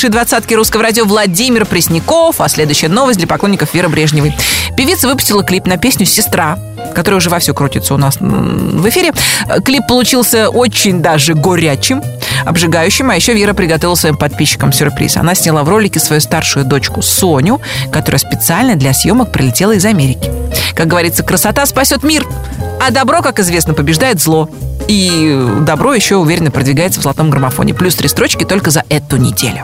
лучшей двадцатке русского радио Владимир Пресняков, а следующая новость для поклонников Веры Брежневой. Певица выпустила клип на песню «Сестра», которая уже вовсю крутится у нас в эфире. Клип получился очень даже горячим. обжигающим. А еще Вера приготовила своим подписчикам сюрприз. Она сняла в ролике свою старшую дочку Соню, которая специально для съемок прилетела из Америки. Как говорится, красота спасет мир, а добро, как известно, побеждает зло. И добро еще уверенно продвигается в золотом граммофоне. Плюс три строчки только за эту неделю.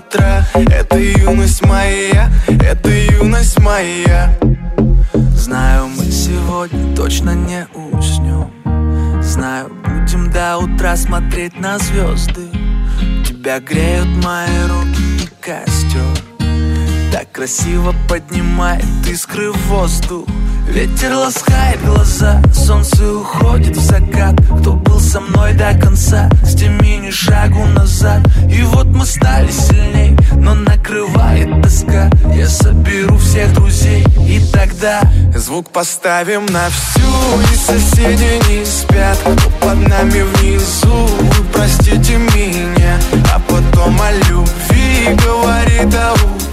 Это юность моя Это юность моя. Знаю, мы сегодня точно не уснем. Знаю, будем до утра смотреть на звезды. Тебя греют мои руки и костер. Так красиво поднимает искры в воздух Ветер ласкает глаза, солнце уходит в закат. Кто был со мной до конца, сними ни шагу назад. И вот мы стали сильней, но накрывает тоска. Я соберу всех друзей, и тогда Звук поставим на всю. И соседи не спят под нами внизу. Вы простите меня А потом о любви Говори до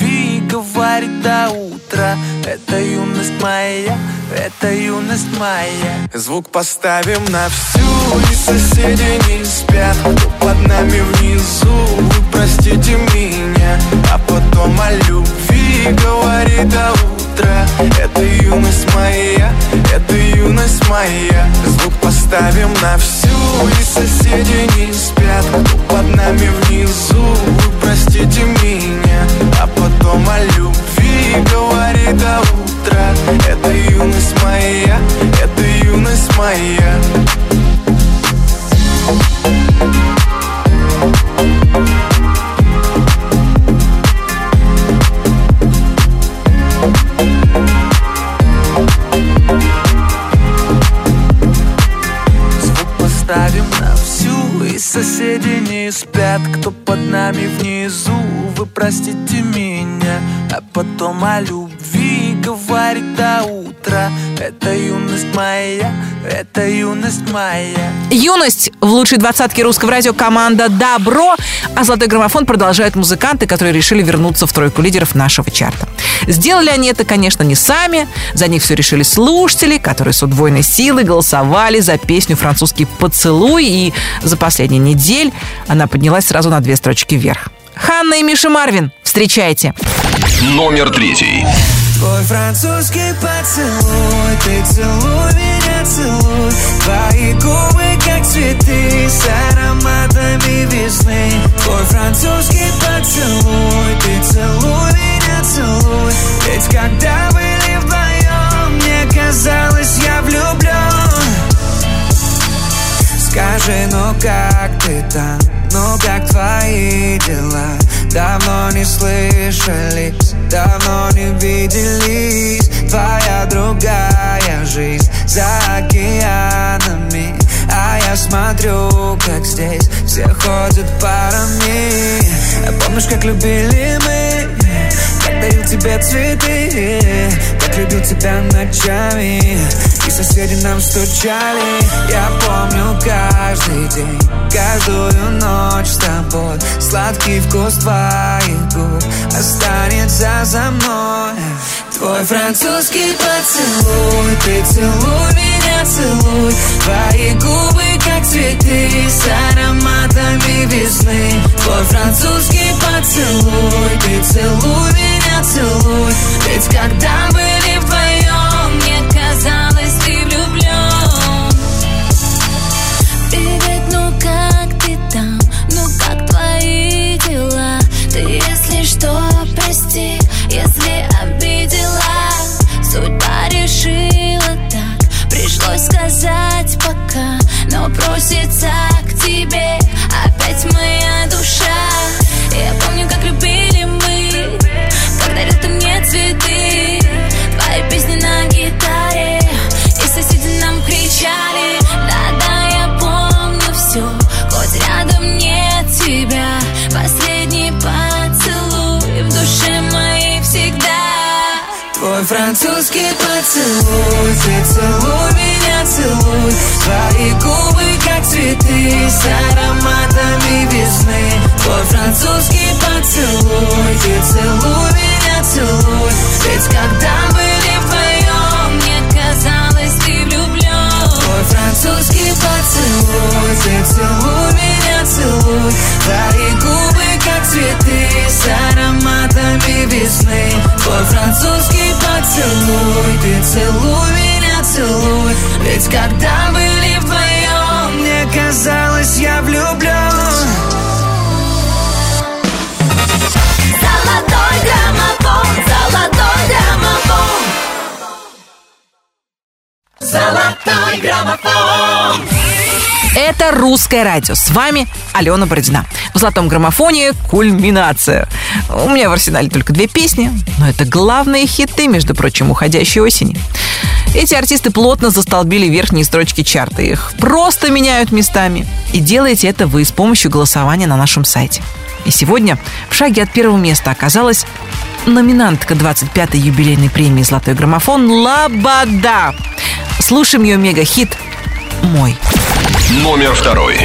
Говорит до утра. Это юность моя Это юность моя. Звук поставим на всю И соседи не спят. Под нами внизу Вы простите меня. А потом о любви Говори до утра. Это юность моя Это юность моя. Звук поставим на всю И соседи не спят. Под нами внизу Вы простите меня А потом о любви Говори до утра Это юность моя Это юность моя. Звук поставим на всю И соседи не спят. Кто под нами внизу Вы простите меня Потом о любви Говорит до утра Это юность моя Это юность моя Юность в лучшей двадцатке русского радио команда «Добро», а «Золотой граммофон» продолжают музыканты, которые решили вернуться в тройку лидеров нашего чарта. Сделали они это, конечно, не сами. За них все решили слушатели, которые с удвоенной силой голосовали за песню «Французский поцелуй». И за последние недель она поднялась сразу на две строчки вверх. Ханна и Миша Марвин, встречайте. Номер третий. Твой французский поцелуй Ты целуй меня, целуй Твои губы как цветы С ароматами весны Твой французский поцелуй Ты целуй меня, целуй Ведь когда были вдвоем Мне казалось, я влюблен Скажи, ну как ты там? Ну как твои дела? Давно не слышались, давно не виделись Твоя другая жизнь за океанами А я смотрю, как здесь все ходят парами а Помнишь, как любили мы? Как дарил тебе цветы Как любил тебя ночами Соседи нам стучали. Я помню каждый день Каждую ночь с тобой. Сладкий вкус твоих губ Останется за мной. Твой французский поцелуй Ты целуй меня, целуй. Твои губы как цветы С ароматами весны. Твой французский поцелуй Ты целуй меня, целуй. Ведь как Ты целуй меня, целуй. Ведь когда Это «Русское радио». С вами Алена Бородина. В «Золотом граммофоне» кульминация. У меня в арсенале только две песни, но это главные хиты, между прочим, уходящей осени. Эти артисты плотно застолбили верхние строчки чарта. Их просто меняют местами. И делаете это вы с помощью голосования на нашем сайте. И сегодня в шаге от первого места оказалась номинантка 25-й юбилейной премии «Золотой граммофон» Лабада. Слушаем ее мегахит «Мой». «Мой». Номер второй.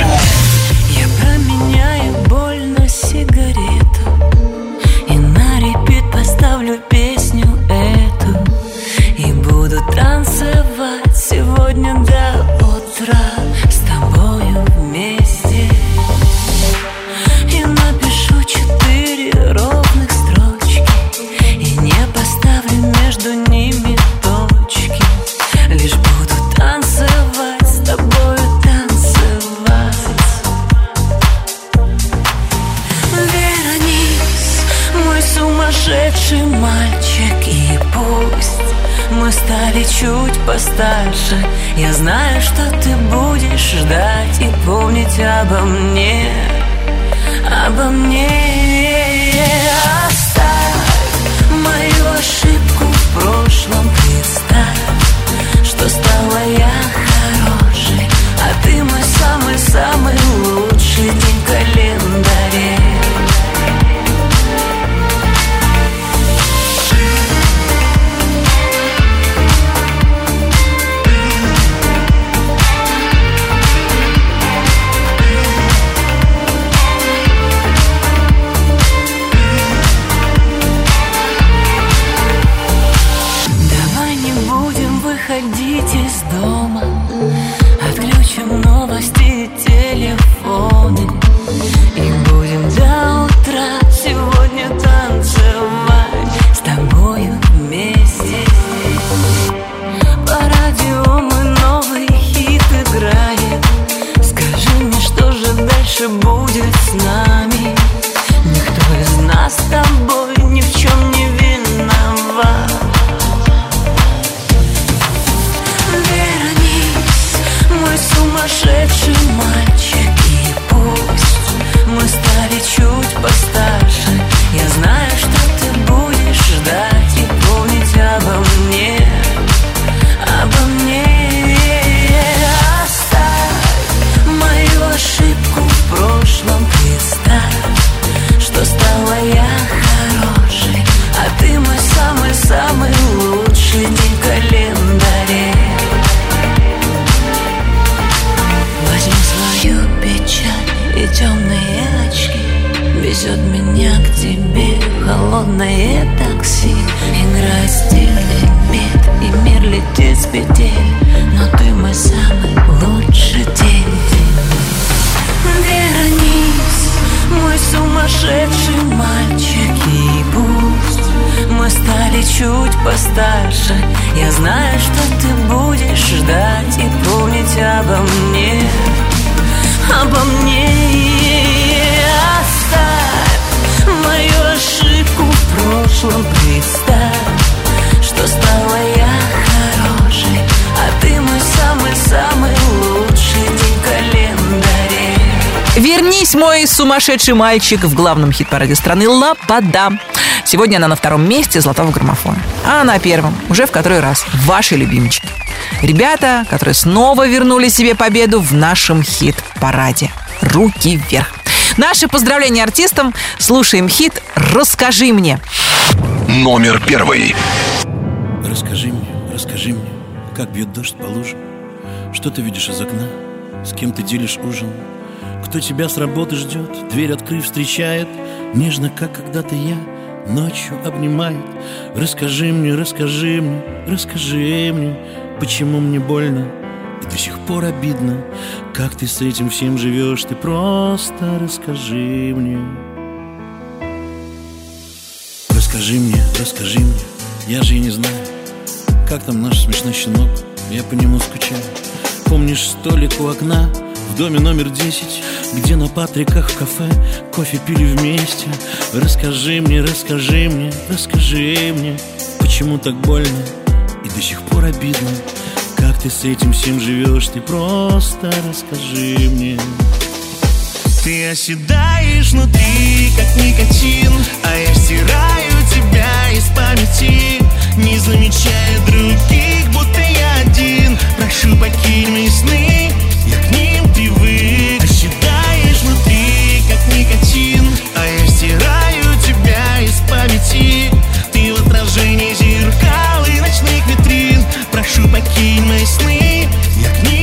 Чуть постарше. Я знаю, что ты будешь ждать и помнить обо мне. Обо мне Представь, что стала я хорошей А ты мой самый-самый лучший день календаре. Вернись, мой сумасшедший мальчик в главном хит-параде страны «Лапада». Сегодня она на втором месте золотого граммофона. А на первом, уже в который раз, ваши любимчики. Ребята, которые снова вернули себе победу в нашем хит-параде. Руки вверх. Наши поздравления артистам. Слушаем хит «Расскажи мне». Номер первый. Расскажи мне, расскажи мне, как бьет дождь по лужам, Что ты видишь из окна, с кем ты делишь ужин, Кто тебя с работы ждет, дверь открыв встречает, Нежно, как когда-то я, ночью обнимает. Расскажи мне, расскажи мне, расскажи мне, Почему мне больно и до сих пор обидно, Как ты с этим всем живешь, ты просто расскажи мне. Расскажи мне, расскажи мне, я же и не знаю, как там наш смешной щенок, я по нему скучаю. Помнишь столик у окна в доме номер 10, где на Патриках в кафе кофе пили вместе? Расскажи мне, расскажи мне, расскажи мне, почему так больно и до сих пор обидно, как ты с этим всем живешь, ты просто расскажи мне. Ты оседаешь внутри, как никотин А я стираю тебя из памяти Не замечая других, будто я один Прошу, покинь мои сны, я к привык Оседаешь внутри, как никотин. А я стираю тебя из памяти. Ты в отражении зеркал и ночных витрин. Прошу, покинь мои сны, я к ним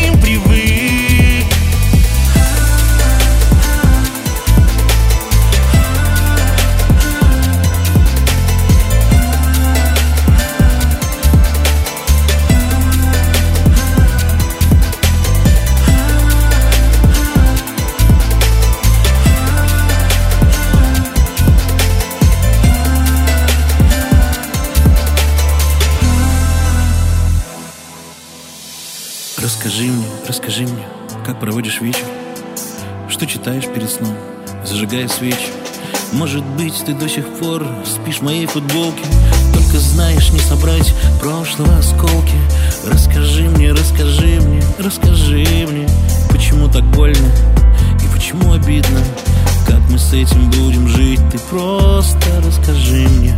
Что читаешь перед сном, зажигая свечи. Может быть, ты до сих пор спишь в моей футболке. Только знаешь не собрать прошлого осколки. Расскажи мне, расскажи мне, расскажи мне Почему так больно и почему обидно. Как мы с этим будем жить, ты просто расскажи мне.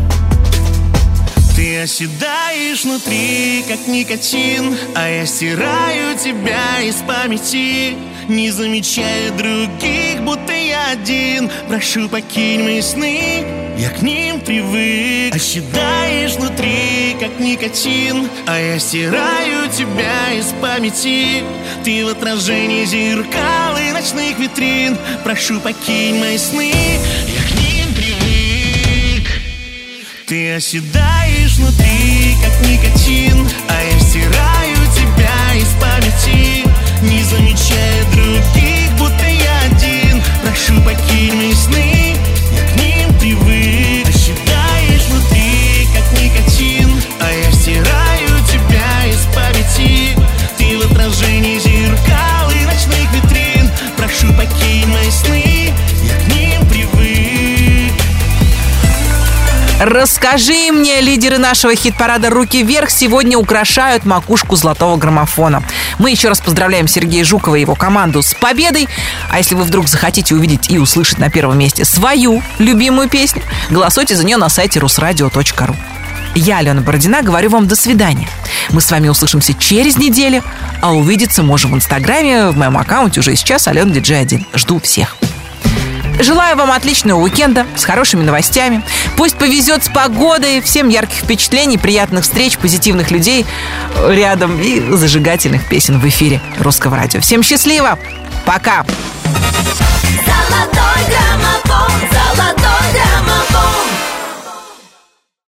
Ты оседаешь внутри, как никотин А я стираю тебя из памяти Не замечая других, будто я один. Прошу, покинь мои сны, я к ним привык. Оседаешь внутри, как никотин. А я стираю тебя из памяти. Ты в отражении зеркал и ночных витрин. Прошу, покинь мои сны, я к ним привык. Ты оседаешь внутри, как никотин. А я стираю Не замечая других, будто я один. Прошу, покинь мои сны, А Расскажи мне, лидеры нашего хит-парада «Руки вверх» сегодня украшают макушку золотого граммофона. Мы еще раз поздравляем Сергея Жукова и его команду с победой. А если вы вдруг захотите увидеть и услышать на первом месте свою любимую песню, голосуйте за нее на сайте rusradio.ru. Я, Алена Бородина, говорю вам до свидания. Мы с вами услышимся через неделю, а увидеться можем в Инстаграме, в моем аккаунте уже сейчас Алена Диджей 1. Жду всех. Желаю вам отличного уикенда с хорошими новостями. Пусть повезет с погодой, всем ярких впечатлений, приятных встреч, позитивных людей рядом и зажигательных песен в эфире Русского радио. Всем счастливо! Пока! Золотой граммофон, золотой граммофон